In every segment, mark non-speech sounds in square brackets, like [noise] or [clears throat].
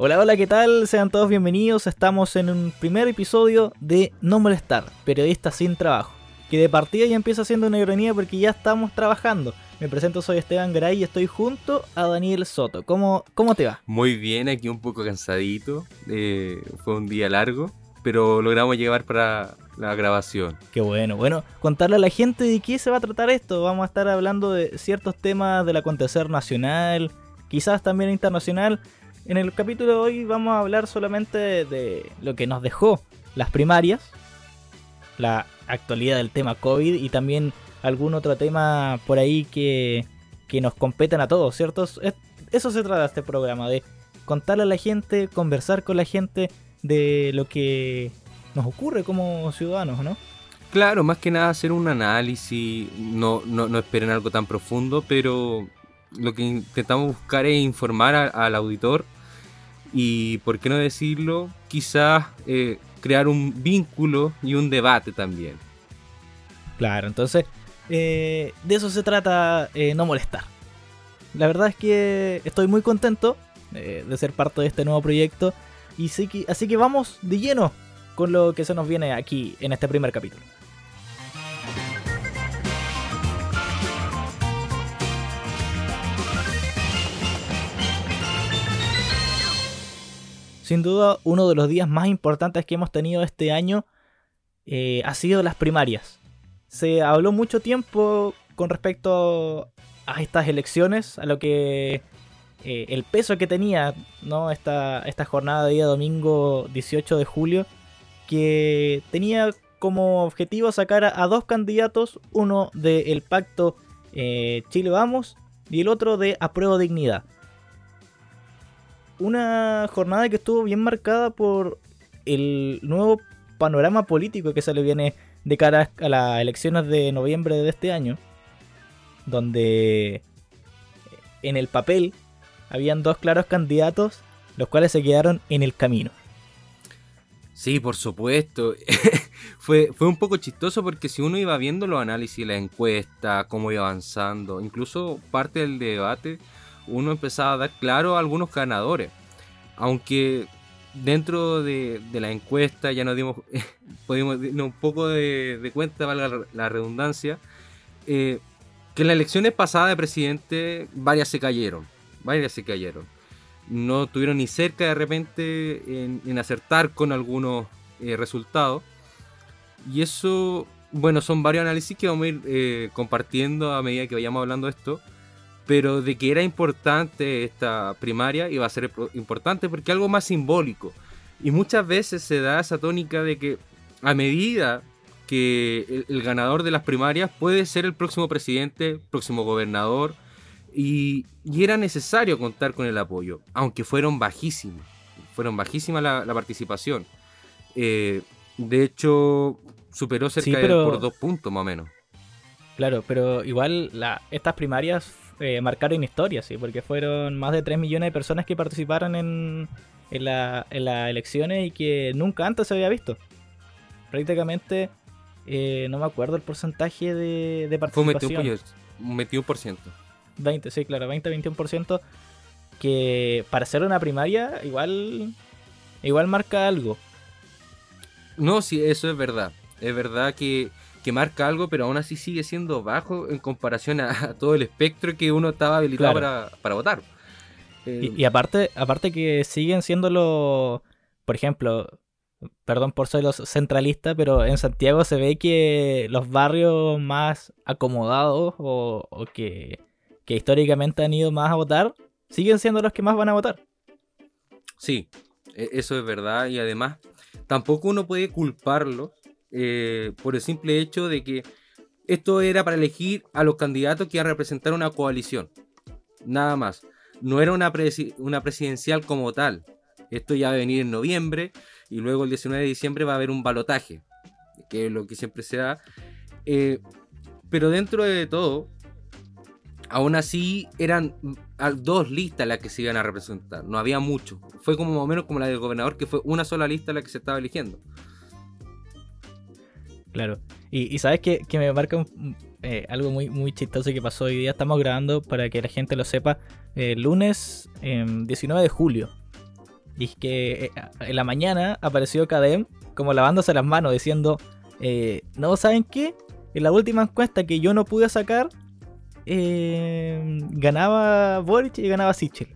Hola, hola, ¿qué tal? Sean todos bienvenidos. Estamos en un primer episodio de No Molestar, periodista sin trabajo. Que de partida ya empieza siendo una ironía porque ya estamos trabajando. Me presento, soy Esteban Garay y estoy junto a Daniel Soto. ¿Cómo, cómo te va? Muy bien, aquí un poco cansadito. Eh, fue un día largo, pero logramos llevar para la grabación. Qué bueno. Bueno, contarle a la gente de qué se va a tratar esto. Vamos a estar hablando de ciertos temas del acontecer nacional, quizás también internacional en el capítulo de hoy vamos a hablar solamente de lo que nos dejó las primarias, la actualidad del tema COVID y también algún otro tema por ahí que, que nos competen a todos, ¿cierto? Eso se trata este programa, de contarle a la gente, conversar con la gente de lo que nos ocurre como ciudadanos, ¿no? Claro, más que nada hacer un análisis, no, no, no esperen algo tan profundo, pero lo que intentamos buscar es informar al auditor y, por qué no decirlo, quizás eh, crear un vínculo y un debate también. Claro, entonces eh, de eso se trata eh, no molestar. La verdad es que estoy muy contento de ser parte de este nuevo proyecto y sí que, así que vamos de lleno con lo que se nos viene aquí en este primer capítulo. Sin duda, uno de los días más importantes que hemos tenido este año eh, ha sido las primarias. Se habló mucho tiempo con respecto a estas elecciones, a lo que eh, el peso que tenía ¿no? esta, esta jornada de día domingo 18 de julio, que tenía como objetivo sacar a, dos candidatos, uno del pacto eh, Chile Vamos y el otro de Apruebo Dignidad una jornada que estuvo bien marcada por el nuevo panorama político que se le viene de cara a las elecciones de noviembre de este año, donde en el papel habían dos claros candidatos, los cuales se quedaron en el camino. Sí, por supuesto. [laughs] fue, fue un poco chistoso porque si uno iba viendo los análisis, la encuesta, cómo iba avanzando, incluso parte del debate, uno empezaba a dar claro a algunos ganadores. Aunque dentro de, la encuesta ya nos dimos, [laughs] pudimos un poco de, cuenta, valga la redundancia, eh, que en las elecciones pasadas de presidente varias se cayeron, varias se cayeron. No tuvieron ni cerca de repente en, acertar con algunos eh, resultados. Y eso, bueno, son varios análisis que vamos a ir eh, compartiendo a medida que vayamos hablando de esto pero de que era importante esta primaria iba a ser importante porque algo más simbólico. Y muchas veces se da esa tónica de que a medida que el, ganador de las primarias puede ser el próximo presidente, próximo gobernador, y, era necesario contar con el apoyo, aunque fueron bajísimos, fueron bajísimas la, participación. Eh, de hecho, superó cerca de por dos puntos más o menos. Claro, pero igual la, estas primarias eh, marcaron historia, sí, porque fueron más de 3 millones de personas que participaron en, en, la, en las elecciones y que nunca antes se había visto. Prácticamente, eh, no me acuerdo el porcentaje de, de participación. Fue un 21%. 20, sí, claro, 20-21%. Que para ser una primaria, igual, igual marca algo. No, sí, eso es verdad. Es verdad que que marca algo, pero aún así sigue siendo bajo en comparación a, [laughs] todo el espectro que uno estaba habilitado para, votar. y, aparte, aparte que siguen siendo los, por ejemplo, perdón por ser los centralistas, pero en Santiago se ve que los barrios más acomodados o, que, que históricamente han ido más a votar, siguen siendo los que más van a votar. Sí, e, eso es verdad y además tampoco uno puede culparlo eh, por el simple hecho de que esto era para elegir a los candidatos que iban a representar una coalición. Nada más. No era una, una presidencial como tal. Esto ya va a venir en noviembre y luego el 19 de diciembre va a haber un balotaje, que es lo que siempre se da. Eh, pero dentro de todo, aún así eran dos listas las que se iban a representar, no había mucho. Fue como más o menos como la del gobernador, que fue una sola lista la que se estaba eligiendo. Claro. Y, sabes que, me marca eh, algo muy, muy chistoso que pasó hoy día. Estamos grabando para que la gente lo sepa. El lunes 19 em, de julio. Y que eh, en la mañana apareció Kadem como lavándose las manos diciendo, eh, no, ¿saben qué? En la última encuesta que yo no pude sacar, eh, ganaba Boric y ganaba Sichel.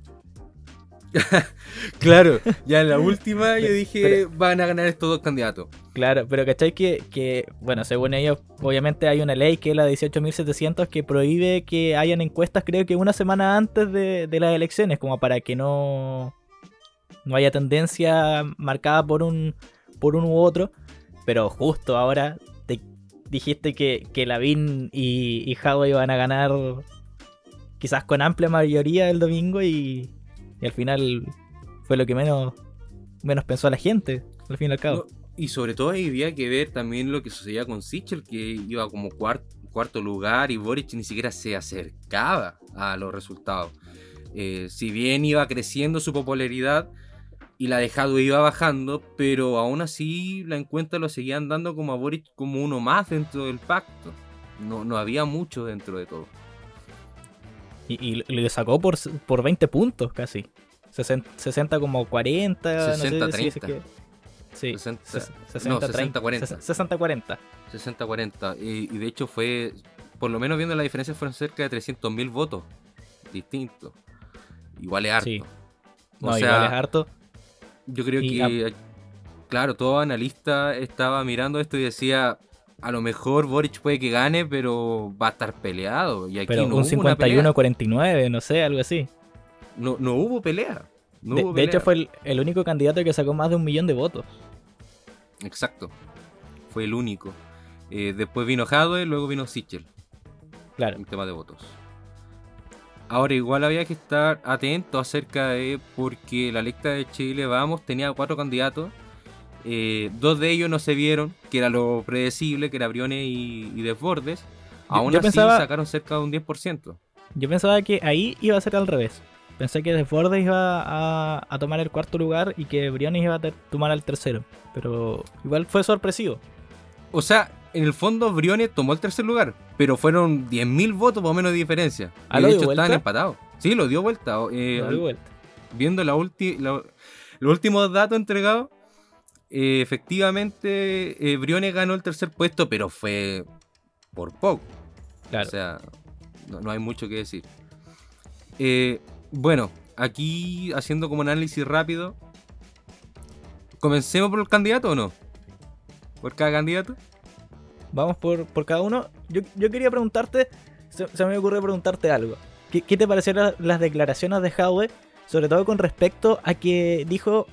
[laughs] claro, ya en la [laughs] última yo dije, van a ganar estos dos candidatos. Claro, pero ¿cachai? Que, que, bueno, según ellos, obviamente hay una ley que es la 18.700 que prohíbe que hayan encuestas, creo que una semana antes de, de las elecciones, como para que no, no haya tendencia marcada por un, por uno u otro. Pero justo ahora te dijiste que, que Lavín y, y iban a ganar quizás con amplia mayoría el domingo y, y al final fue lo que menos, menos pensó la gente, al fin y al cabo. y sobre todo había que ver también lo que sucedía con Sichel, que iba como cuarto lugar y Boric ni siquiera se acercaba a los resultados. Eh, si bien iba creciendo su popularidad y la dejado iba bajando, pero aún así la encuesta lo seguían dando como a Boric como uno más dentro del pacto. No, no había mucho dentro de todo. Y, le sacó por, por 20 puntos casi. 60, como 40. 60, 30. Sí, 60, 60, 40. 60, 40. 60, 40. Y, de hecho fue, por lo menos viendo la diferencia, fueron cerca de 300.000 votos distintos. Igual es harto. No, igual es harto. Yo creo que, claro, todo analista estaba mirando esto y decía, a lo mejor Boric puede que gane, pero va a estar peleado. Y aquí pero no un 51-49, no sé, algo así. No, no hubo pelea. de, hecho, fue el, único candidato que sacó más de un millón de votos. Exacto. Fue el único. Eh, después vino Jadwe, luego vino Sichel. Claro. En tema de votos. Ahora, igual había que estar atento acerca de. Porque la lista de Chile, vamos, tenía cuatro candidatos eh, dos de ellos no se vieron, que era lo predecible, que era Briones y, Desbordes. Aún así sacaron cerca de un 10%. Yo pensaba que ahí iba a ser al revés. Pensé que Desbordes iba a, tomar el cuarto lugar y que Briones iba a tomar el tercero. Pero igual fue sorpresivo. O sea, en el fondo Briones tomó el tercer lugar, pero fueron 10.000 votos más o menos de diferencia. ¿Ah, y de hecho estaban empatados. Sí, lo dio vuelta. Eh, dio vuelta. Viendo la los últimos datos entregados, eh, efectivamente, eh, Briones ganó el tercer puesto, pero fue por poco. O sea, no, hay mucho que decir. Eh, bueno, aquí haciendo como análisis rápido. ¿Comencemos por el candidato o no? ¿Por cada candidato? Vamos por, cada uno. Yo, quería preguntarte, se, me ocurrió preguntarte algo. ¿Qué, te parecieron las declaraciones de Howe? Sobre todo con respecto a que dijo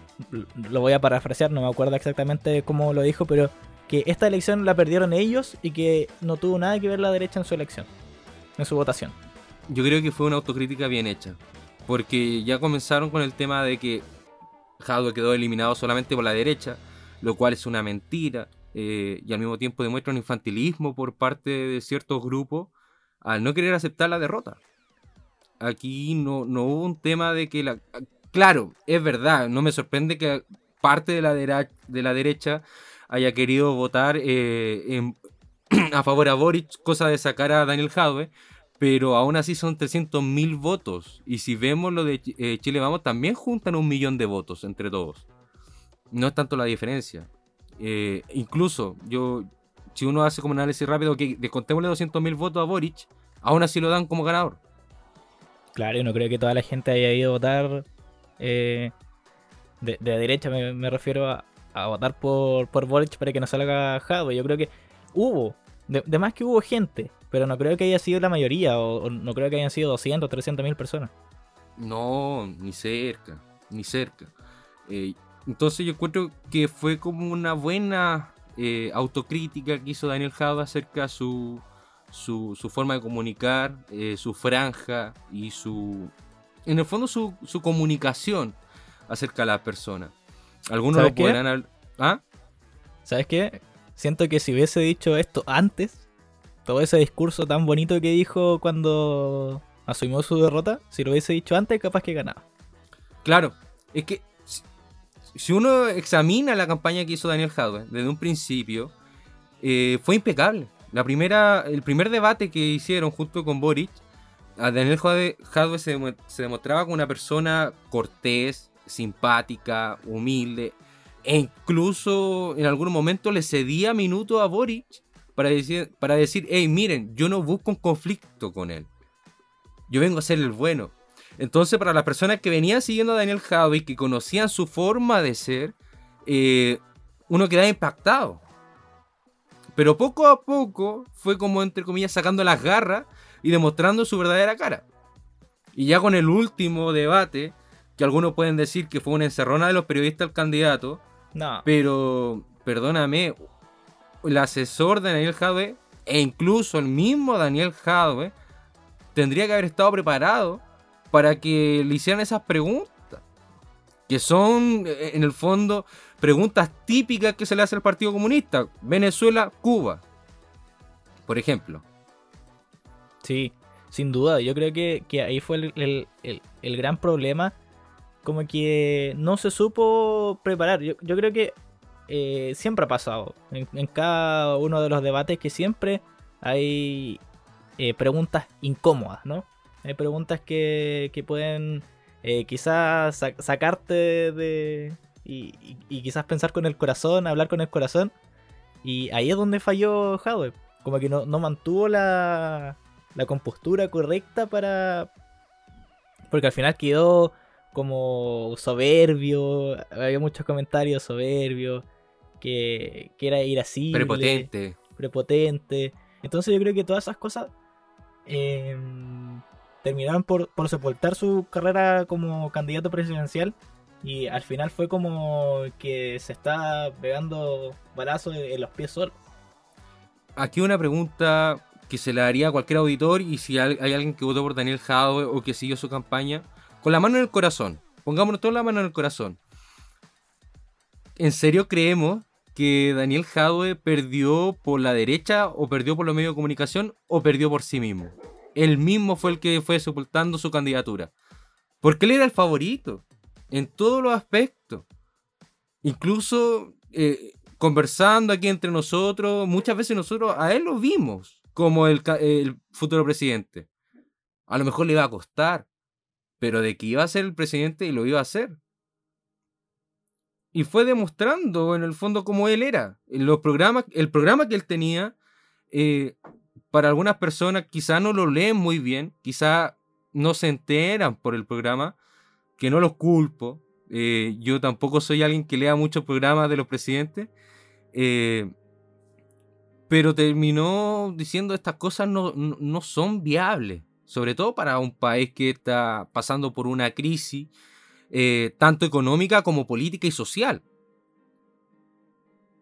lo voy a parafrasear, no me acuerdo exactamente cómo lo dijo, pero que esta elección la perdieron ellos y que no tuvo nada que ver la derecha en su elección, en su votación. Yo creo que fue una autocrítica bien hecha, porque ya comenzaron con el tema de que Jadwe quedó eliminado solamente por la derecha, lo cual es una mentira eh, y al mismo tiempo demuestra un infantilismo por parte de ciertos grupos al no querer aceptar la derrota. Aquí no, no hubo un tema de que la claro, es verdad, no me sorprende que parte de la, de la derecha haya querido votar eh, [clears throat] a favor a Boric, cosa de sacar a Daniel Jadwe, pero aún así son 300.000 votos. Y si vemos lo de eh, Chile Vamos, también juntan un millón de votos entre todos. No es tanto la diferencia. Eh, incluso, yo, si uno hace como un análisis rápido, que descontémosle 200.000 votos a Boric, aún así lo dan como ganador. Claro, yo no creo que toda la gente haya ido a votar eh, de, derecha me, refiero a, votar por, por Boric para que no salga Jadwe. Yo creo que hubo, de, más que hubo gente, pero no creo que haya sido la mayoría, o, no creo que hayan sido 200, 300 mil personas. No, ni cerca, ni cerca. Eh, entonces yo encuentro que fue como una buena eh, autocrítica que hizo Daniel Jadwe acerca de su, su, su forma de comunicar, su franja y su en el fondo su, comunicación acerca de la persona. Algunos lo podrán ¿Ah? ¿Sabes qué? Siento que si hubiese dicho esto antes, todo ese discurso tan bonito que dijo cuando asumió su derrota, si lo hubiese dicho antes, capaz que ganaba. Claro, es que si uno examina la campaña que hizo Daniel Jadwe desde un principio, eh, fue impecable. La primera, el primer debate que hicieron junto con Boric a Daniel Jadwe se, demostraba como una persona cortés, simpática, humilde, e incluso en algún momento le cedía minutos a Boric para decir, para decir, hey, miren, yo no busco un conflicto con él. Yo vengo a ser el bueno. Entonces, para las personas que venían siguiendo a Daniel Javi, que conocían su forma de ser, eh, uno quedaba impactado. Pero poco a poco fue como, entre comillas, sacando las garras y demostrando su verdadera cara. Y ya con el último debate, que algunos pueden decir que fue una encerrona de los periodistas al candidato, No. pero perdóname, el asesor de Daniel Jadwe e incluso el mismo Daniel Jadwe tendría que haber estado preparado para que le hicieran esas preguntas. Que son, eh, en el fondo, preguntas típicas que se le hace al Partido Comunista. Venezuela, Cuba. Por ejemplo. Sí, sin duda. Yo creo que, que ahí fue el, el- el- gran problema. Como que no se supo preparar. Yo, yo creo que eh, siempre ha pasado. En, cada uno de los debates que siempre hay eh, preguntas incómodas, ¿no? Hay preguntas que, que pueden eh, quizás sa- sacarte de... Y, y- quizás pensar con el corazón, hablar con el corazón. Y ahí es donde falló Jadwe. Como que no, no mantuvo la, la compostura correcta para... Porque al final quedó como soberbio, había muchos comentarios soberbios, que, que era ir así, Prepotente. prepotente. Entonces yo creo que todas esas cosas eh, terminaron por, por sepultar su carrera como candidato presidencial y al final fue como que se está pegando balazos en en los pies solo. Aquí una pregunta que se la haría a cualquier auditor y si hay alguien que votó por Daniel Jadwe o que siguió su campaña, con la mano en el corazón. Pongámonos toda la mano en el corazón. ¿En serio creemos que Daniel Jadwe perdió por la derecha o perdió por los medios de comunicación o perdió por sí mismo? Él mismo fue el que fue sepultando su candidatura. Porque él era el favorito en todos los aspectos. Incluso eh, conversando aquí entre nosotros, muchas veces nosotros a él lo vimos como el, futuro presidente. A lo mejor le iba a costar, pero de que iba a ser el presidente y lo iba a hacer. Y fue demostrando en el fondo cómo él era. Los programas, el programa que él tenía, eh, para algunas personas quizá no lo leen muy bien, quizá no se enteran por el programa, que no los culpo. eh, yo tampoco soy alguien que lea muchos programas de los presidentes. eh, pero terminó diciendo estas cosas no, no, son viables, sobre todo para un país que está pasando por una crisis eh, tanto económica como política y social.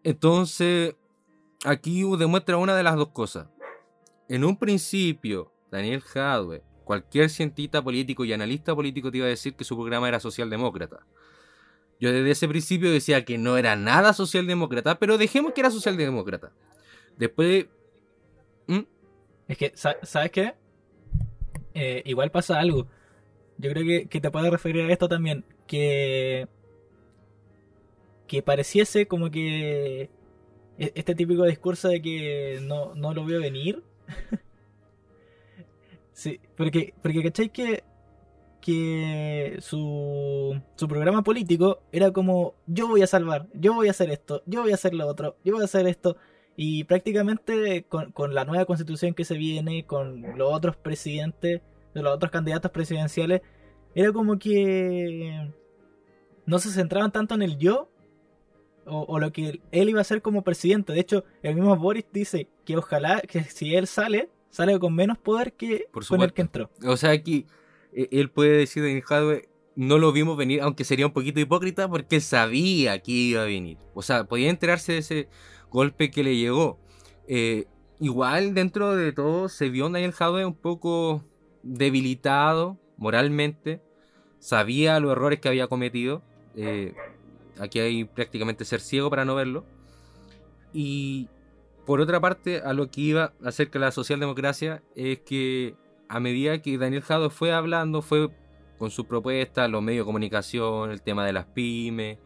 Entonces, aquí demuestra una de las dos cosas. En un principio, Daniel Jadwe, cualquier cientista político y analista político te iba a decir que su programa era socialdemócrata. Yo desde ese principio decía que no era nada socialdemócrata, pero dejemos que era socialdemócrata. Después, ¿Mm? Es que, sa- ¿sabes qué? Eh, igual pasa algo. Yo creo que, que te puedes referir a esto también. Que. Que pareciese como que. e- Este típico discurso de que no, no lo veo venir. [laughs] sí, porque, porque ¿cachai que.? Que su, su programa político era como: Yo voy a salvar, yo voy a hacer esto, yo voy a hacer lo otro, yo voy a hacer esto. Y prácticamente con, con la nueva constitución que se viene, con los otros presidentes, de los otros candidatos presidenciales, era como que no se centraban tanto en el yo o, o lo que él iba a hacer como presidente. De hecho, el mismo Boris dice que ojalá que si él sale, sale con menos poder que Por con el que entró. O sea, aquí eh, él puede decir de Jadwe, no lo vimos venir, aunque sería un poquito hipócrita porque él sabía que iba a venir. O sea, podía enterarse de ese golpe que le llegó. Eh, igual, dentro de todo, se vio Daniel Jadwe un poco debilitado moralmente. Sabía los errores que había cometido. Eh, aquí hay prácticamente ser ciego para no verlo. Y por otra parte, a lo que iba acerca de la socialdemocracia es que a medida que Daniel Jadwe fue hablando, fue con su propuesta, los medios de comunicación, el tema de las pymes,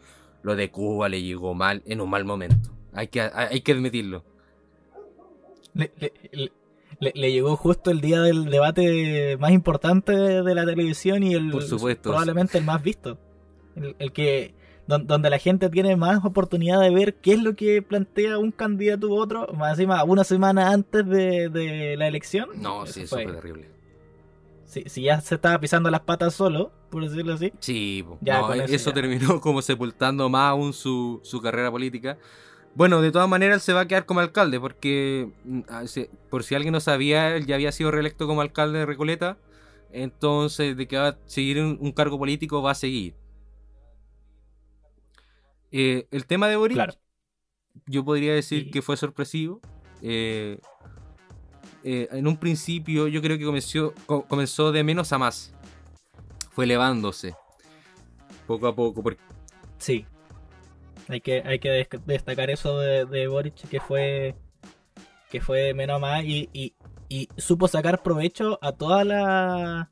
lo de Cuba le llegó mal, en un mal momento. Hay que, hay que admitirlo. Le, le- le- le- le llegó justo el día del debate más importante de la televisión y el Por supuesto. probablemente el más visto. el, que donde la gente tiene más oportunidad de ver qué es lo que plantea un candidato u otro, más encima una semana antes de, la elección. No, sí, eso fue, terrible. Si, ya se estaba pisando las patas solo, por decirlo así. Sí, ya, eso, terminó como sepultando más aún su, su carrera política. Bueno, de todas maneras él se va a quedar como alcalde, porque mm, ah, por si alguien no sabía, él ya había sido reelecto como alcalde de Recoleta, entonces de que va a seguir un, cargo político va a seguir. Eh, el tema de Boris, yo podría decir que fue sorpresivo. Eh, eh, en un principio yo creo que comenzó, comenzó de menos a más. Fue elevándose poco a poco. Sí, hay que, hay que destacar eso de, de Boric, que fue que fue menos más y, y, supo sacar provecho a todas las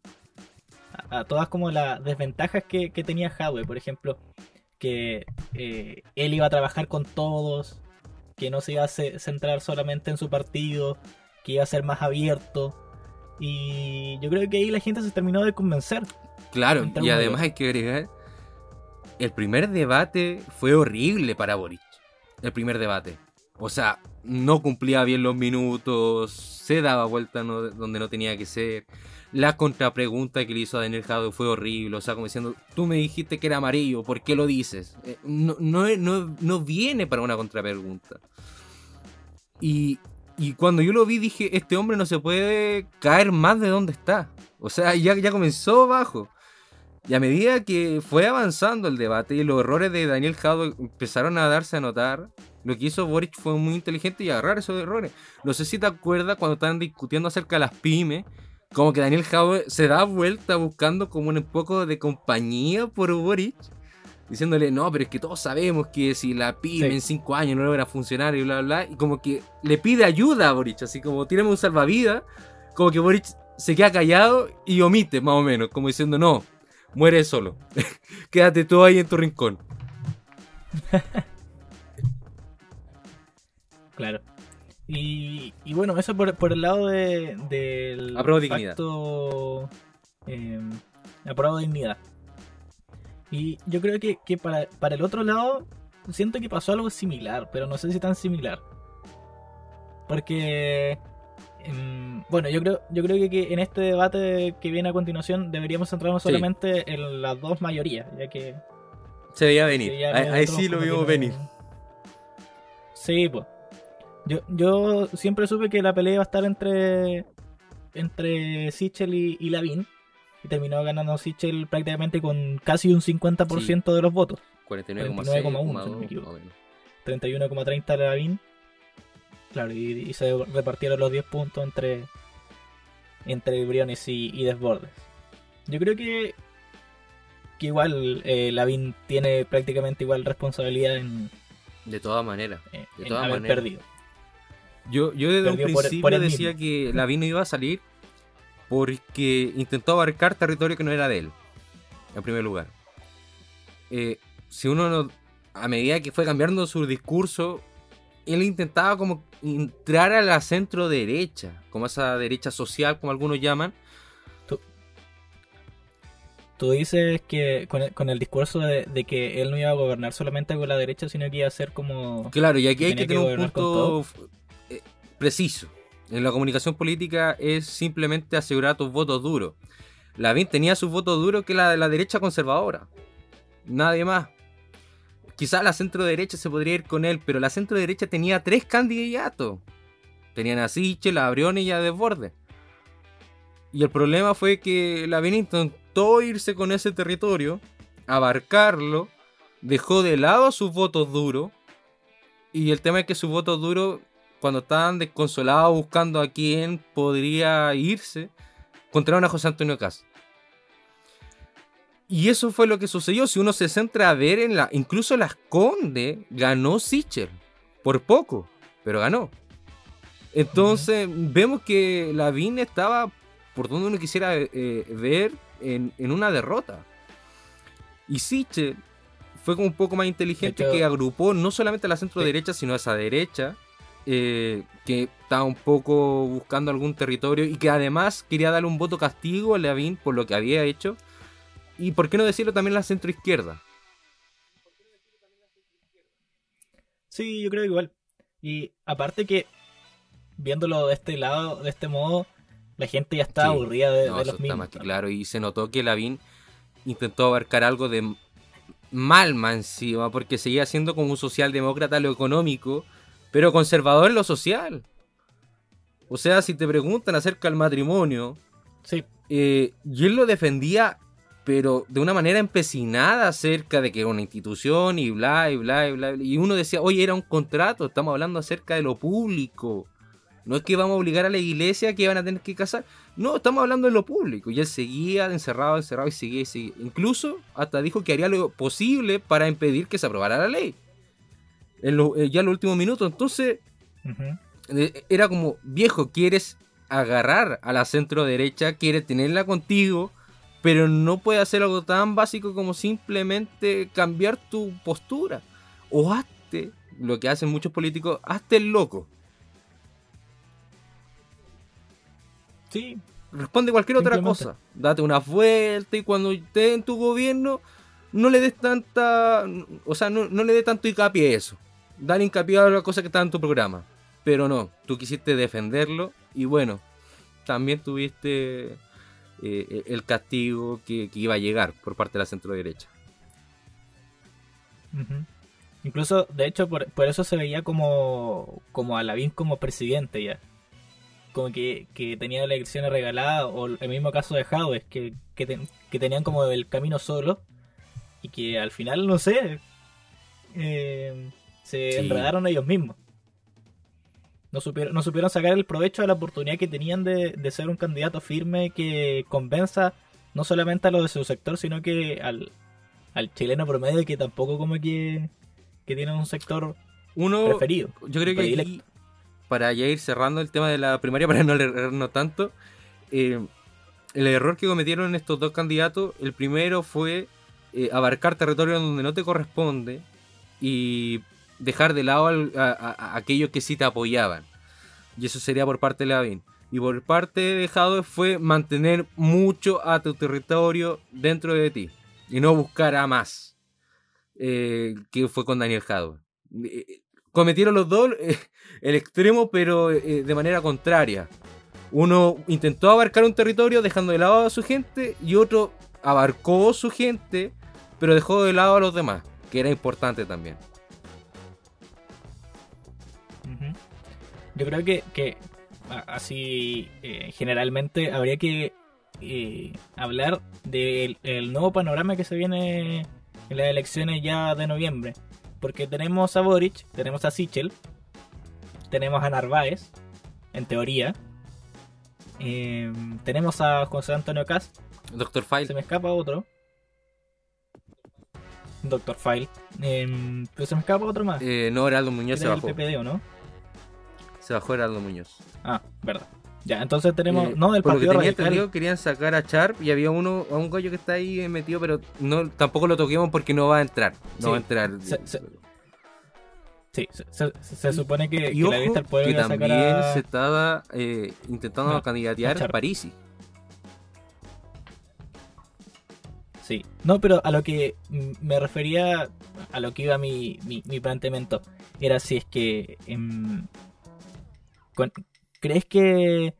a, todas como las desventajas que, tenía Howe, por ejemplo, que eh, él iba a trabajar con todos, que no se iba a centrar solamente en su partido, que iba a ser más abierto. Y yo creo que ahí la gente se terminó de convencer. Claro, y además hay que agregar el primer debate fue horrible para Boric. El primer debate. O sea, no cumplía bien los minutos, se daba vuelta donde no tenía que ser. La contrapregunta que le hizo a Daniel Jado fue horrible. O sea, como diciendo, tú me dijiste que era amarillo, ¿por qué lo dices? Eh, no, no, viene para una contrapregunta. Y, y, cuando yo lo vi dije, este hombre no se puede caer más de donde está. O sea, ya, ya comenzó bajo. Y a medida que fue avanzando el debate y los errores de Daniel Jado empezaron a darse a notar, lo que hizo Boric fue muy inteligente y agarrar esos errores. No sé si te acuerdas cuando estaban discutiendo acerca de las pymes, como que Daniel Jado se da vuelta buscando como un poco de compañía por Boric, diciéndole, no, pero es que todos sabemos que si la pyme en cinco años no logra funcionar y bla, bla, bla, y como que le pide ayuda a Boric, así como, tírame un salvavidas, como que Boric se queda callado y omite, más o menos, como diciendo, no, muere solo. [laughs] Quédate tú ahí en tu rincón. [laughs] claro. Y, bueno, eso por, por el lado de, del. Aprobado dignidad. Eh, aprobado dignidad. Y yo creo que, que para, para el otro lado, siento que pasó algo similar, pero no sé si tan similar. Porque bueno, yo creo, yo creo que, en este debate que viene a continuación deberíamos centrarnos solamente en las dos mayorías, ya que... Se veía venir, ahí, sí lo vimos venir. Sí, pues. Yo, yo siempre supe que la pelea iba a estar entre entre Sichel y, y Lavin. Y terminó ganando Sichel prácticamente con casi un 50% de los votos. 49,1, 31,30 Lavin Claro, y, se repartieron los 10 puntos entre, entre Briones y, Desbordes. Yo creo que, que igual eh, Lavín tiene prácticamente igual responsabilidad en. De todas maneras. de todas maneras. perdido. Yo, yo desde un principio decía que Lavín no iba a salir porque intentó abarcar territorio que no era de él. En primer lugar. Eh, si uno a medida que fue cambiando su discurso, él intentaba como entrar a la centro derecha, como esa derecha social, como algunos llaman. Tú, dices que con el, discurso de, que él no iba a gobernar solamente con la derecha, sino que iba a ser como... Claro, y aquí hay que, tener un punto eh, preciso. En la comunicación política es simplemente asegurar tus votos duros. Lavín tenía sus votos duros que la de la derecha conservadora. Nadie más. Quizás la centro derecha se podría ir con él, pero la centro derecha tenía tres candidatos. Tenían a Sichel, a Briones y a Desbordes. Y el problema fue que Lavín intentó irse con ese territorio, abarcarlo, dejó de lado sus votos duros. Y el tema es que sus votos duros, cuando estaban desconsolados buscando a quién podría irse, encontraron a José Antonio Cas. Y eso fue lo que sucedió. Si uno se centra a ver en la. Incluso las Conde ganó Sichel. Por poco. Pero ganó. Entonces, vemos que Lavín estaba por donde uno quisiera eh, ver en, una derrota. Y Sichel fue como un poco más inteligente que agrupó no solamente a la centro derecha, sino a esa derecha. Eh, que estaba un poco buscando algún territorio y que además quería darle un voto castigo a Lavín por lo que había hecho y por qué no decirlo también la centroizquierda. Sí, yo creo que igual. Y aparte que, viéndolo de este lado, de este modo, la gente ya está aburrida de, los mismos. claro, y se notó que Lavín intentó abarcar algo de Malma encima, porque seguía siendo como un socialdemócrata lo económico, pero conservador en lo social. O sea, si te preguntan acerca del matrimonio, sí. Eh, y él lo defendía pero de una manera empecinada acerca de que era una institución y bla, y bla, y bla. Y uno decía, oye, era un contrato, estamos hablando acerca de lo público. No es que vamos a obligar a la iglesia que van a tener que casar. No, estamos hablando de lo público. Y él seguía encerrado, encerrado y seguía y seguía. Incluso hasta dijo que haría lo posible para impedir que se aprobara la ley. En lo- eh, ya en los últimos minutos. Entonces, eh, era como, viejo, quieres agarrar a la centro derecha, quieres tenerla contigo, pero no puedes hacer algo tan básico como simplemente cambiar tu postura. O hazte, lo que hacen muchos políticos, hazte el loco. sí, Responde cualquier otra cosa. Date una vuelta y cuando estés en tu gobierno, no le des tanta. O sea, no, no le des tanto hincapié a eso. Dale hincapié a la cosa que está en tu programa. Pero no, tú quisiste defenderlo y bueno, también tuviste eh, el castigo que, que iba a llegar por parte de la centro derecha. Incluso, de hecho, por, por eso se veía como, como a Lavín como presidente ya. Como que, que tenía las elecciones regaladas, o el mismo caso de Howes, que, que, ten- que tenían como el camino solo, y que al final, no sé, eh, se Sí. enredaron ellos mismos. No supieron, no supieron sacar el provecho de la oportunidad que tenían de, de ser un candidato firme que convenza no solamente a los de su sector, sino que al, al chileno promedio que tampoco como que, que tiene un sector Uno, preferido. Yo creo que aquí, para ya ir cerrando el tema de la primaria, [laughs] para no errarnos tanto, eh, el error que cometieron estos dos candidatos, el primero fue eh, abarcar territorio donde no te corresponde y dejar de lado al- a, aquellos que sí te apoyaban. Y eso sería por parte de Lavín. Y por parte de Jadwe fue mantener mucho a tu territorio dentro de ti y no buscar a más. eh, que fue con Daniel Jadwe. Eh, cometieron los dos eh, [laughs] el extremo, pero de manera contraria. Uno intentó abarcar un territorio dejando de lado a su gente y otro abarcó su gente, pero dejó de lado a los demás, que era importante también. Yo creo que, que así eh, generalmente habría que eh, hablar del el nuevo panorama que se viene en las elecciones ya de noviembre. Porque tenemos a Boric, tenemos a Sichel, tenemos a Narváez, en teoría. eh, tenemos a José Antonio Cast, Doctor se File, me escapa otro. Doctor File. eh, pero se me escapa otro más. eh, no, Heraldo Muñoz se Era el bajó. PPD, ¿o no? Se bajó Heraldo Muñoz. Ah, verdad. Ya, entonces tenemos. Eh, no, del por lo que Partido tenía Radical. entendido, querían sacar a Sharp y había uno, a un gallo que está ahí metido, pero no tampoco lo toquemos porque no va a entrar. No Sí, va a entrar. se- se- Sí, se, supone que, y que ojo, la lista del pueblo que iba a sacar también a- se estaba eh, intentando No, candidatear a. Parisi. Sí. No, pero a lo que me refería, a lo que iba mi, mi, mi planteamiento, era si es que. em, ¿Crees que,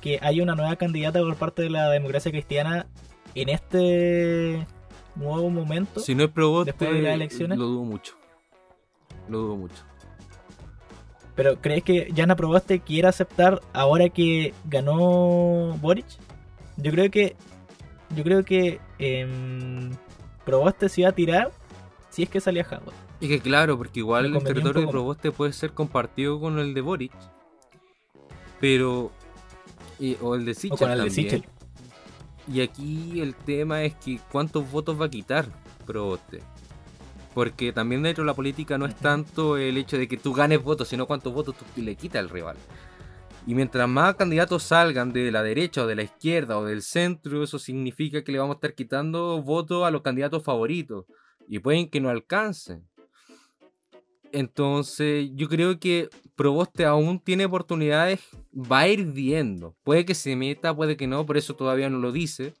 que hay una nueva candidata por parte de la democracia cristiana en este nuevo momento? Si no es Proboste, después de las elecciones? lo dudo mucho. Lo dudo mucho. Pero ¿crees que Jana Proboste quiere aceptar ahora que ganó Boric? Yo creo que yo creo que em, Proboste se iba a tirar si es que salía Howard. Y que claro, porque igual el territorio de Proboste puede ser compartido con el de Boric. Pero. y- o el de Sichel O con el de también. Sichel. Y aquí el tema es que cuántos votos va a quitar Proboste. Porque también dentro de la política no es tanto el hecho de que tú ganes votos, sino cuántos votos tú le quitas al rival. Y mientras más candidatos salgan de la derecha o de la izquierda o del centro, eso significa que le vamos a estar quitando votos a los candidatos favoritos. Y pueden que no alcancen. Entonces, yo creo que Proboste aún tiene oportunidades, va a ir viendo. Puede que se meta, puede que no, por eso todavía no lo dice.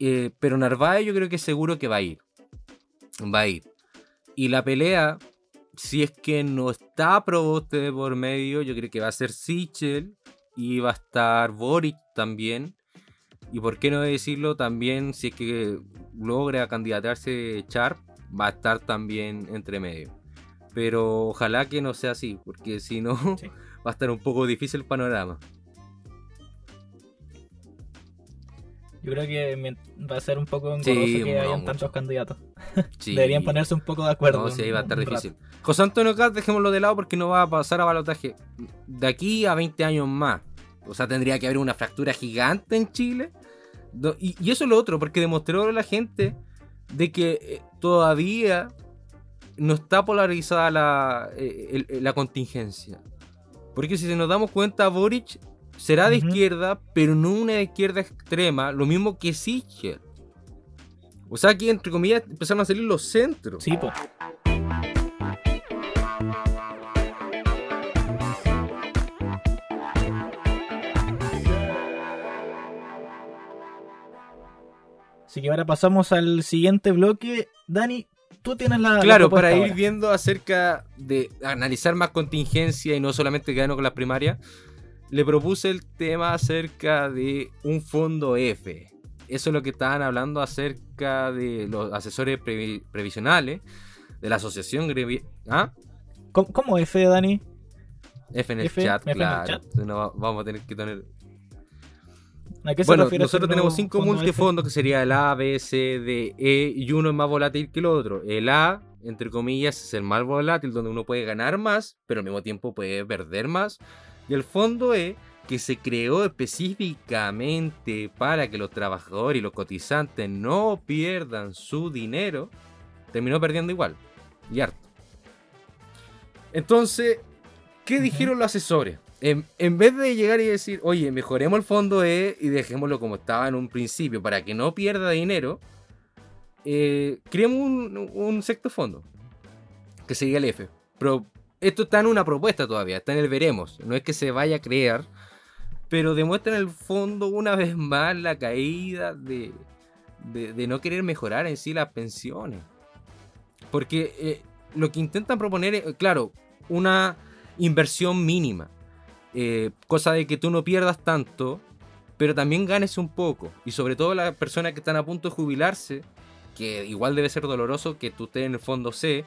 Eh, pero Narváez yo creo que seguro que va a ir. Va a ir. Y la pelea si es que no está Proboste por medio, yo creo que va a ser Sichel y va a estar Boric también. Y por qué no decirlo también, si es que logra candidatarse Sharp, va a estar también entre medio. Pero ojalá que no sea así, porque si no, [laughs] va a estar un poco difícil el panorama. Yo creo que va a ser un poco engorroso que hayan tantos candidatos. [laughs] Deberían ponerse un poco de acuerdo. No, sí, va a estar difícil. José Antonio Caz, dejémoslo de lado porque no va a pasar a balotaje de aquí a 20 años más. O sea, tendría que haber una fractura gigante en Chile. Y, eso es lo otro, porque demostró a la gente de que eh, todavía no está polarizada la, eh, la contingencia. Porque si nos damos cuenta, Boric será de izquierda, pero no una izquierda extrema, lo mismo que Sichel. O sea, aquí entre comillas empezaron a salir los centros. Sí, pues. Así que ahora pasamos al siguiente bloque. Dani, tú tienes la. Claro, para ir viendo acerca de analizar más contingencia y no solamente quedarnos con la primaria le propuse el tema acerca de un fondo F. Eso es lo que estaban hablando acerca de los asesores previsionales de la asociación ¿Ah? ¿Cómo, F, Dani? F en el chat, claro. vamos a tener que tener. Bueno, nosotros tenemos cinco multifondos que sería el A, B, C, D, E y uno es más volátil que el otro. El A, entre comillas, es el más volátil donde uno puede ganar más, pero al mismo tiempo puede perder más. Y el fondo E, que se creó específicamente para que los trabajadores y los cotizantes no pierdan su dinero, terminó perdiendo igual. Y harto. Entonces, ¿qué dijeron los asesores? En, vez de llegar y decir, oye, mejoremos el fondo E y dejémoslo como estaba en un principio para que no pierda dinero, eh, creemos un, sexto fondo, que sería el F. Pero esto está en una propuesta todavía, está en el veremos. No es que se vaya a crear, pero demuestra en el fondo una vez más la caída de, de, no querer mejorar en sí las pensiones. Porque eh, lo que intentan proponer es, claro, una inversión mínima. Eh, cosa de que tú no pierdas tanto, pero también ganes un poco. Y sobre todo las personas que están a punto de jubilarse, que igual debe ser doloroso que tú estés en el fondo C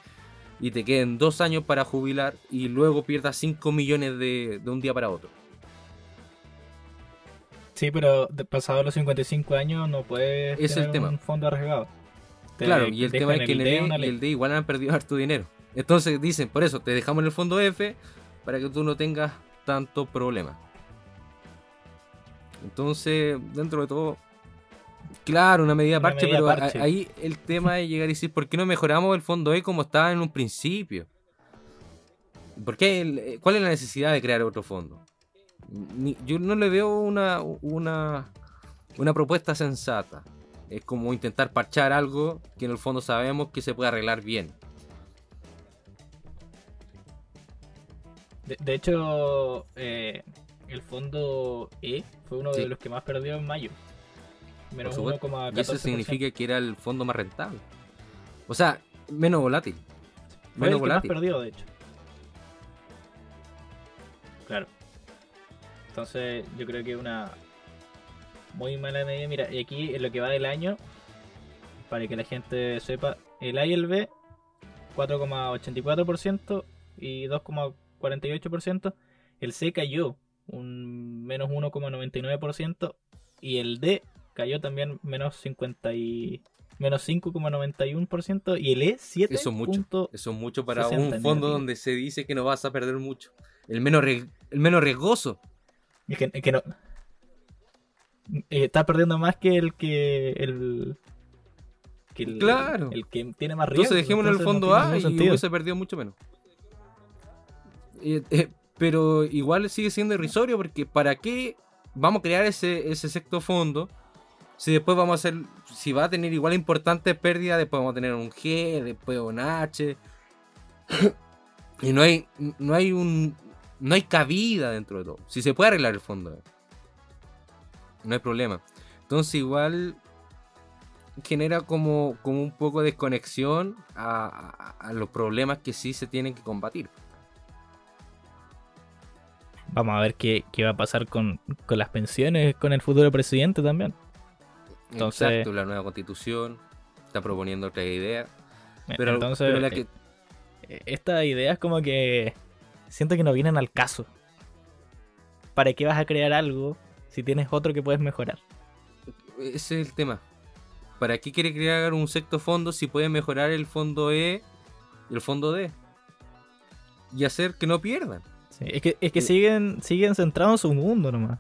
y te queden dos años para jubilar y luego pierdas 5 millones de, un día para otro. Sí, pero pasado los 55 años no puedes es tener el tema. un fondo arriesgado. claro, y el tema es que el, D, y el D igual han perdido [laughs] harto dinero. Entonces dicen, por eso, te dejamos en el fondo F para que tú no tengas tanto problema. Entonces, dentro de todo, Claro, una medida parche, pero ahí el tema es llegar y decir, ¿por qué no mejoramos el fondo E como estaba en un principio? ¿Por qué, ¿Cuál es la necesidad de crear otro fondo? yo no le veo una, una, una propuesta sensata. Es como intentar parchar algo que en el fondo sabemos que se puede arreglar bien. De, hecho, eh, el fondo E fue uno de los que más perdió en mayo y eso significa que era el fondo más rentable. O sea, menos volátil. menos volátil. más perdido, de hecho. Claro. Entonces, yo creo que una muy mala medida. Mira, y aquí en lo que va del año, para que la gente sepa, el A y el B, 4,84% y 2,48%. El C cayó un menos 1,99% y el D cayó también menos 50 y menos 5,91% y el E7 eso es mucho eso es mucho para un fondo donde se dice que no vas a perder mucho el menos el menos riesgoso. Es que, no eh, está perdiendo más que el que el claro. el que tiene más riesgo entonces dejémoslo en el fondo A y se perdió mucho menos eh, pero igual sigue siendo irrisorio porque para qué vamos a crear ese, ese sexto fondo si después vamos a hacer, si va a tener igual importante pérdida, después vamos a tener un G, después un H. y no hay, no hay un, no hay cabida dentro de todo. Si se puede arreglar el fondo, no hay problema. Entonces igual genera como, como un poco de desconexión a, a, los problemas que sí se tienen que combatir. Vamos a ver qué, qué va a pasar con, con, las pensiones, con el futuro presidente también. Entonces, Exacto, la nueva constitución está proponiendo otra idea. Pero, entonces, pero la que... Eh, estas ideas como que siento que no vienen al caso. ¿Para qué vas a crear algo si tienes otro que puedes mejorar? Ese es el tema. ¿Para qué quiere crear un sexto fondo si puede mejorar el fondo E y el fondo D? Y hacer que no pierdan. Es que, es que eh, siguen, siguen centrados en su mundo nomás.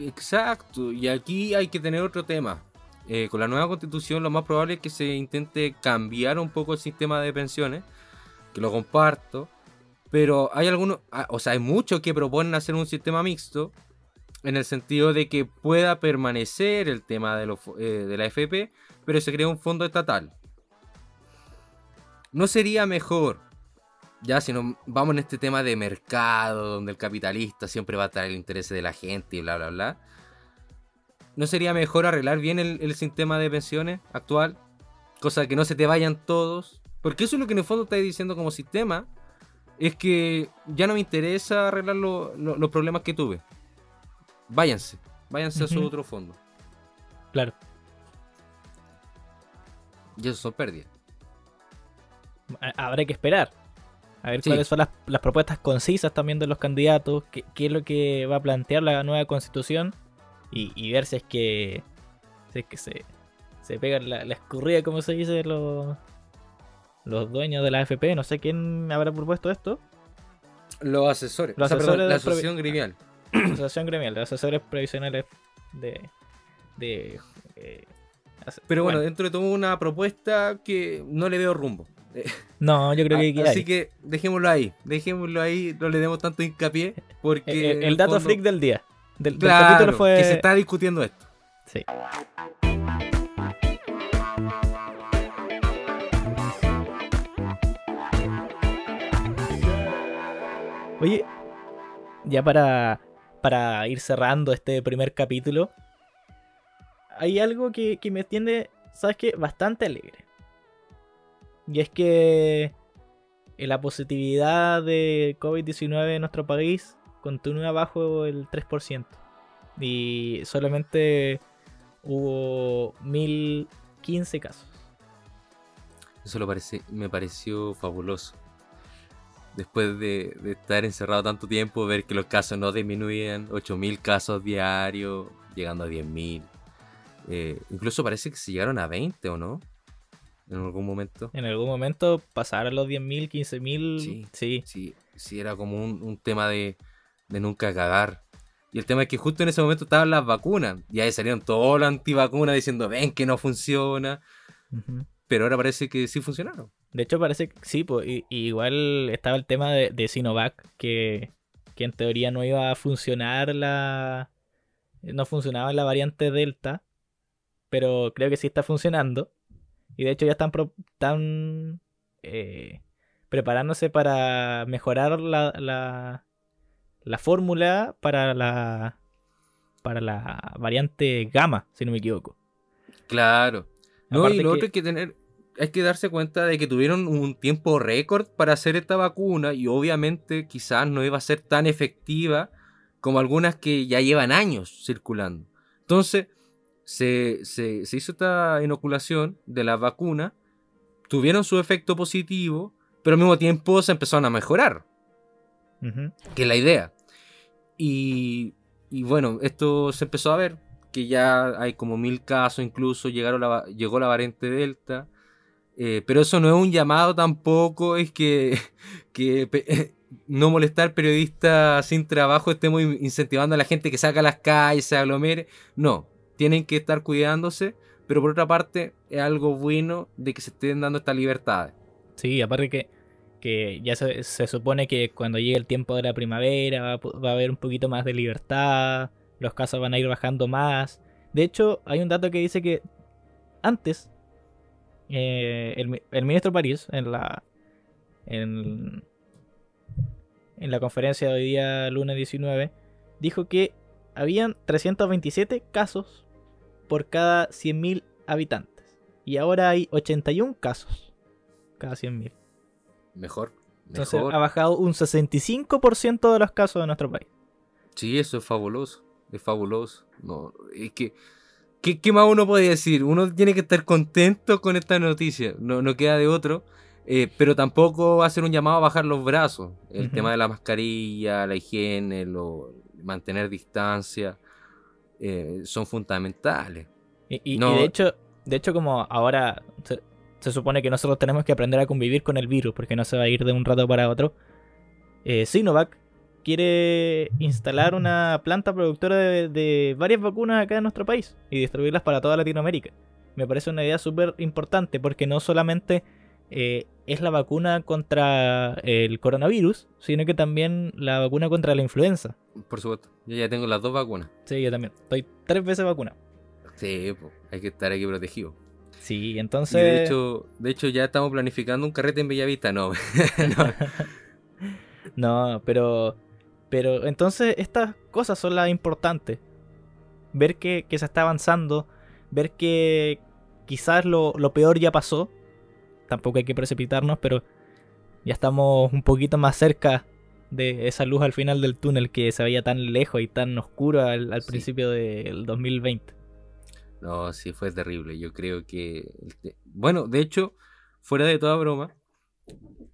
Exacto. Y aquí hay que tener otro tema. Eh, con la nueva constitución lo más probable es que se intente cambiar un poco el sistema de pensiones, que lo comparto, pero hay algunos, ah, o sea, hay muchos que proponen hacer un sistema mixto, en el sentido de que pueda permanecer el tema de, eh, de la FP, pero se crea un fondo estatal. ¿No sería mejor, ya si nos vamos en este tema de mercado, donde el capitalista siempre va a estar el interés de la gente y bla, bla, bla? ¿No sería mejor arreglar bien el, sistema de pensiones actual? Cosa que no se te vayan todos. Porque eso es lo que en el fondo estáis diciendo como sistema. Es que ya no me interesa arreglar los problemas que tuve váyanse, váyanse a su otro fondo. Claro. Y eso son pérdidas. Habrá que esperar. A ver cuáles son las, propuestas concisas también de los candidatos, qué, es lo que va a plantear la nueva constitución y, ver si es que, si que se, se pegan la, escurrida, como se dice, los, los dueños de la AFP. No sé quién habrá propuesto esto. Los asesores. Los asesores de la asociación gremial. Asociación gremial, de asesores previsionales de. de eh, Pero bueno, dentro de todo una propuesta que no le veo rumbo. [laughs] No, yo creo que. Así que dejémoslo ahí, dejémoslo ahí, no le demos tanto hincapié. Porque. Eh, el, dato freak del día. Del, capítulo fue. Que se está discutiendo esto. Sí. Oye, ya para para ir cerrando este primer capítulo, hay algo que, me tiende, ¿sabes qué? Bastante alegre. Y es que la positividad de COVID-19 en nuestro país continúa bajo el 3%. Y solamente hubo 1015 casos. Eso me pareció fabuloso después de, estar encerrado tanto tiempo, ver que los casos no disminuían, 8.000 casos diarios, llegando a 10.000. Eh, incluso parece que se llegaron a 20 o no, en algún momento. En algún momento pasaron los 10.000, 15.000. Sí, sí, sí. Sí, era como un, tema de, nunca cagar. Y el tema es que justo en ese momento estaban las vacunas. Y ahí salieron todas las antivacunas diciendo, ven que no funciona. Pero ahora parece que sí funcionaron. De hecho, parece que sí, pues, igual estaba el tema de, Sinovac, que, en teoría no iba a funcionar la. No funcionaba la variante Delta, pero creo que sí está funcionando. Y de hecho ya están, están eh, preparándose para mejorar la, la, la fórmula para la, para la variante Gamma, si no me equivoco. Claro. No, y lo otro hay que tener, hay que darse cuenta de que tuvieron un tiempo récord para hacer esta vacuna y obviamente quizás no iba a ser tan efectiva como algunas que ya llevan años circulando. Entonces, se, hizo esta inoculación de la vacuna, tuvieron su efecto positivo, pero al mismo tiempo se empezaron a mejorar. Que es la idea. Y, y, bueno, esto se empezó a ver, que ya hay como mil casos, incluso llegaron la, llegó la variante Delta. Eh, pero eso no es un llamado tampoco, es que, [laughs] no molestar periodistas sin trabajo estemos incentivando a la gente que saca a las calles, se aglomere. No, tienen que estar cuidándose, pero por otra parte es algo bueno de que se estén dando estas libertades. Sí, aparte que, que ya se, supone que cuando llegue el tiempo de la primavera va, va a haber un poquito más de libertad, los casos van a ir bajando más. De hecho, hay un dato que dice que antes eh, el, ministro París en la en, la conferencia de hoy día, lunes 19, dijo que habían 327 casos por cada 100.000 habitantes. Y ahora hay 81 casos cada 100.000. Mejor. Entonces ha bajado un 65% de los casos de nuestro país. Sí, eso es fabuloso. Es fabuloso. No, es que. ¿qué, más uno puede decir? Uno tiene que estar contento con esta noticia. No, no queda de otro. Eh, pero tampoco hacer un llamado a bajar los brazos. El tema de la mascarilla, la higiene, lo, mantener distancia, eh, son fundamentales. Y, de hecho, de hecho, como ahora se, supone que nosotros tenemos que aprender a convivir con el virus, porque no se va a ir de un rato para otro. Eh, Sinovac quiere instalar una planta productora de, varias vacunas acá en nuestro país y distribuirlas para toda Latinoamérica. Me parece una idea súper importante porque no solamente eh, es la vacuna contra el coronavirus, sino que también la vacuna contra la influenza. Por supuesto, yo ya tengo las dos vacunas. Sí, yo también. Estoy tres veces vacunado. Sí, hay que estar aquí protegido. Sí, entonces. de hecho, de hecho ya estamos planificando un carrete en Bellavista, no. [laughs] [laughs] no. pero. Pero entonces estas cosas son las importantes. Ver que, se está avanzando, ver que quizás lo, lo peor ya pasó. Tampoco hay que precipitarnos, pero ya estamos un poquito más cerca de esa luz al final del túnel que se veía tan lejos y tan oscuro al, principio del 2020. No, sí, fue terrible. Yo creo que. Bueno, de hecho, fuera de toda broma,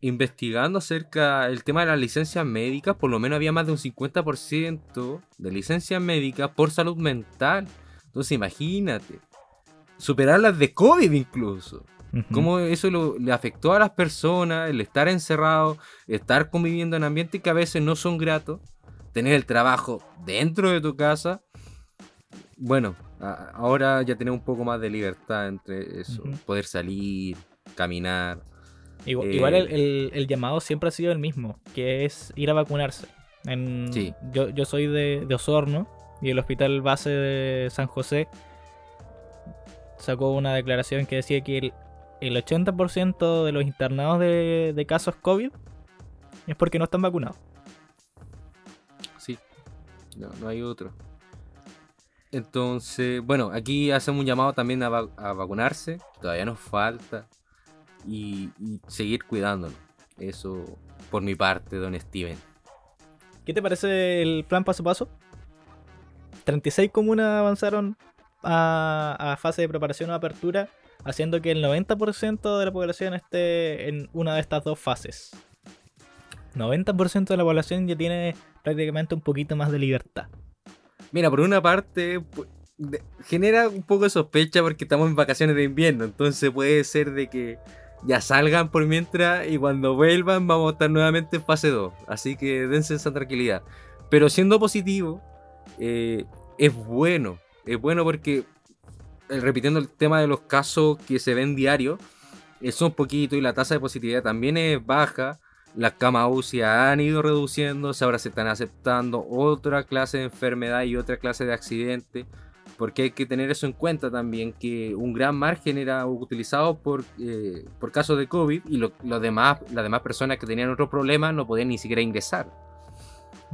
investigando acerca del tema de las licencias médicas, por lo menos había más de un 50% de licencias médicas por salud mental. Entonces, imagínate. Superar las de COVID incluso. Cómo eso le afectó a las personas, el estar encerrado, estar conviviendo en ambientes que a veces no son gratos, tener el trabajo dentro de tu casa. Bueno, ahora ya tenemos un poco más de libertad entre eso, poder salir, caminar. Igual, eh, el, llamado siempre ha sido el mismo, que es ir a vacunarse. En, yo, yo soy de, Osorno y el hospital base de San José sacó una declaración que decía que el, el 80% de los internados de, de, casos COVID es porque no están vacunados. Sí, no, no hay otro. Entonces, bueno, aquí hacemos un llamado también a, vacunarse, todavía nos falta, y, seguir cuidándonos. Eso por mi parte, don Steven. ¿Qué te parece el plan paso a paso? 36 comunas avanzaron a, fase de preparación o apertura, haciendo que el 90% de la población esté en una de estas dos fases. 90% de la población ya tiene prácticamente un poquito más de libertad. Mira, por una parte, genera un poco de sospecha porque estamos en vacaciones de invierno, entonces puede ser de que ya salgan por mientras y cuando vuelvan vamos a estar nuevamente en fase 2, así que dense esa tranquilidad. Pero siendo positivo, eh, es bueno, es bueno porque, repitiendo el tema de los casos que se ven diario, son poquitos y la tasa de positividad también es baja las camas UCI han ido reduciéndose, ahora se están aceptando otra clase de enfermedad y otra clase de accidente, porque hay que tener eso en cuenta también, que un gran margen era utilizado por, eh, por casos de COVID y lo, demás, las demás personas que tenían otros problemas no podían ni siquiera ingresar.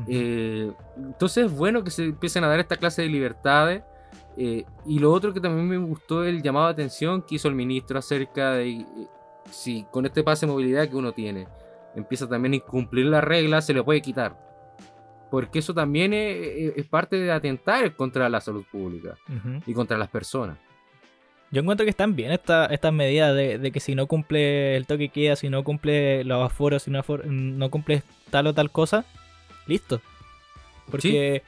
Eh, entonces es bueno que se empiecen a dar esta clase de libertades. Eh, y lo otro que también me gustó el llamado de atención que hizo el ministro acerca de si con este pase de movilidad que uno tiene empieza también a incumplir las reglas, se le puede quitar. Porque eso también es, parte de atentar contra la salud pública y contra las personas. Yo encuentro que están bien estas esta medidas de, que si no cumple el toque queda, si no cumple los aforos, si no, no cumple tal o tal cosa, listo. Porque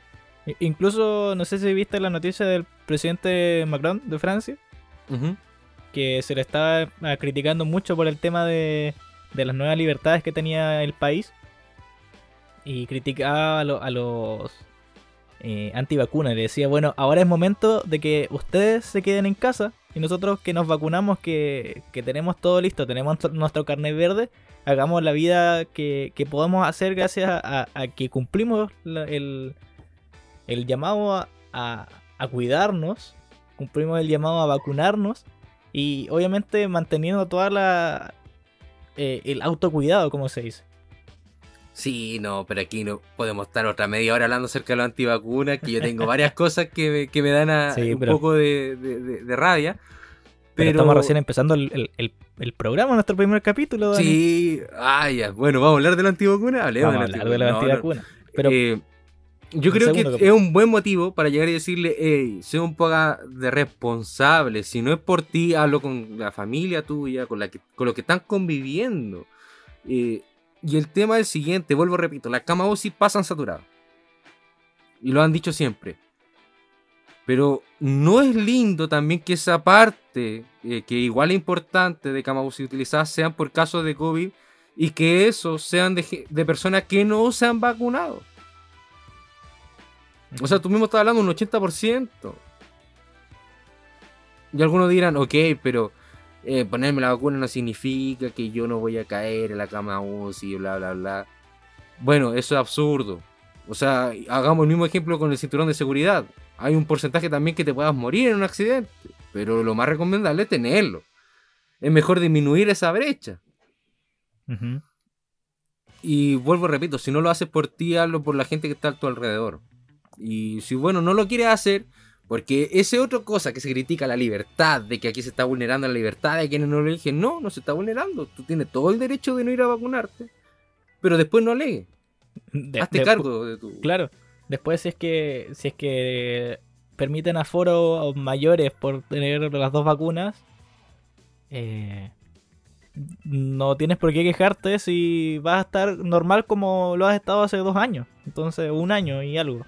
incluso, no sé si viste la noticia del presidente Macron de Francia, que se le estaba criticando mucho por el tema de, de las nuevas libertades que tenía el país y criticaba a, los eh, antivacunas. Le decía, bueno, ahora es momento de que ustedes se queden en casa y nosotros que nos vacunamos, que, tenemos todo listo, tenemos nuestro carnet verde, hagamos la vida que, podemos hacer gracias a, que cumplimos el, el, llamado a, a cuidarnos, cumplimos el llamado a vacunarnos y obviamente manteniendo toda la, eh, el autocuidado, como se dice. Sí, no, pero aquí no podemos estar otra media hora hablando acerca de la antivacuna, que yo tengo varias [laughs] cosas que me, dan un poco de, rabia. Pero, estamos recién empezando el, el, el, programa, nuestro primer capítulo. Dani. Sí, ah, ya. Bueno, vamos a hablar de la antivacuna. Hablemos vamos de la, de la antivacuna. Pero, eh, yo creo que es un buen motivo para llegar y decirle, hey, sé un poco de responsable. Si no es por ti, hablo con la familia tuya, con, la que, con lo que están conviviendo. Eh, y el tema es el siguiente, vuelvo repito, las camas UCI pasan saturadas. Y lo han dicho siempre. Pero no es lindo también que esa parte, eh, que igual es importante de camas UCI utilizadas, sean por casos de COVID y que esos sean de, de personas que no se han vacunado. O sea, tú mismo estás hablando un 80%. Y algunos dirán, ok, pero eh, ponerme la vacuna no significa que yo no voy a caer en la cama UCI, bla, bla, bla. Bueno, eso es absurdo. O sea, hagamos el mismo ejemplo con el cinturón de seguridad. Hay un porcentaje también que te puedas morir en un accidente, pero lo más recomendable es tenerlo. Es mejor disminuir esa brecha. Y vuelvo, repito, si no lo haces por ti, hazlo por la gente que está a tu alrededor. Y si, bueno, no lo quieres hacer, porque esa otra cosa que se critica, la libertad, de que aquí se está vulnerando la libertad de quienes no lo eligen. No, no se está vulnerando. Tú tienes todo el derecho de no ir a vacunarte, pero después no alegues. Hazte cargo de tu. Claro. Después, si es que, si es que permiten aforo mayores por tener las dos vacunas, eh, no tienes por qué quejarte si vas a estar normal como lo has estado hace dos años. Entonces, un año y algo.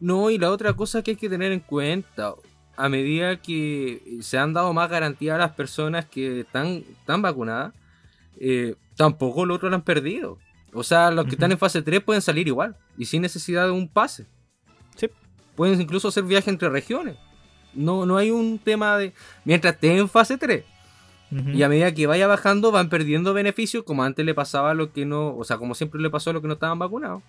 No, y la otra cosa que hay que tener en cuenta, a medida que se han dado más garantías a las personas que están, están vacunadas, eh, tampoco los otros lo han perdido. O sea, los que están en fase 3 pueden salir igual y sin necesidad de un pase. Sí. Pueden incluso hacer viaje entre regiones. No, no hay un tema de. Mientras esté en fase 3. Y a medida que vaya bajando, van perdiendo beneficios, como antes le pasaba a los que no. O sea, como siempre le pasó a los que no estaban vacunados.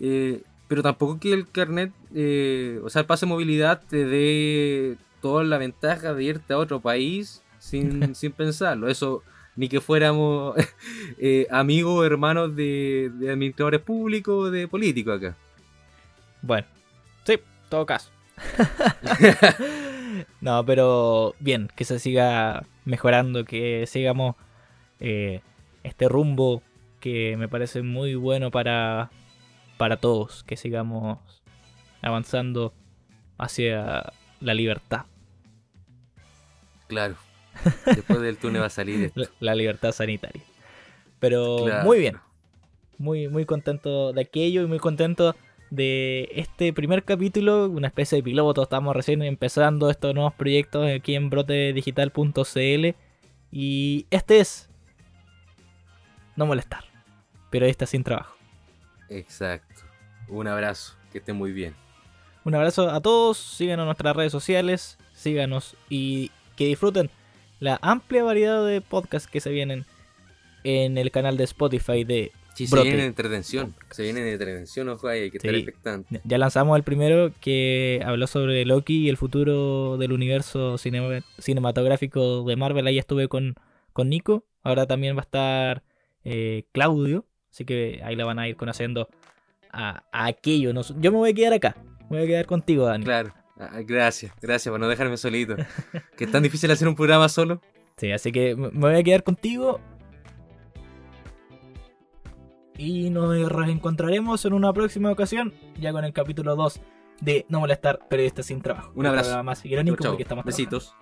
Eh, pero tampoco que el carnet, eh, o sea, el pase de movilidad te dé toda la ventaja de irte a otro país sin, [laughs] sin pensarlo. Eso, ni que fuéramos [laughs] eh, amigos o hermanos de, administradores públicos, de políticos acá. Bueno, sí, todo caso. [laughs] no, pero bien, que se siga mejorando, que sigamos eh, este rumbo que me parece muy bueno para, para todos, que sigamos avanzando hacia la libertad. Claro. [laughs] Después del túnel va a salir esto. La, libertad sanitaria. Pero muy bien. Muy, muy contento de aquello y muy contento de este primer capítulo, una especie de piloto. Estamos recién empezando estos nuevos proyectos aquí en brotedigital.cl. Y este es no molestar, pero está sin trabajo. Exacto. Un abrazo, que esté muy bien. Un abrazo a todos, síganos en nuestras redes sociales, síganos y que disfruten la amplia variedad de podcasts que se vienen en el canal de Spotify de Sí, se viene de entretención, se viene de entretención, ojo hay que estar expectante. Ya lanzamos el primero que habló sobre Loki y el futuro del universo cinematográfico de Marvel, ahí estuve con, con Nico, ahora también va a estar eh, Claudio, así que ahí la van a ir conociendo a, aquello. No, yo me voy a quedar acá. Me voy a quedar contigo, Dani. Claro. Ah, gracias, gracias por no dejarme solito. [laughs] que es tan difícil hacer un programa solo. Sí, así que me voy a quedar contigo. Y nos reencontraremos en una próxima ocasión, ya con el capítulo 2 de No molestar periodistas sin trabajo. Un abrazo. Más irónico porque estamos Besitos.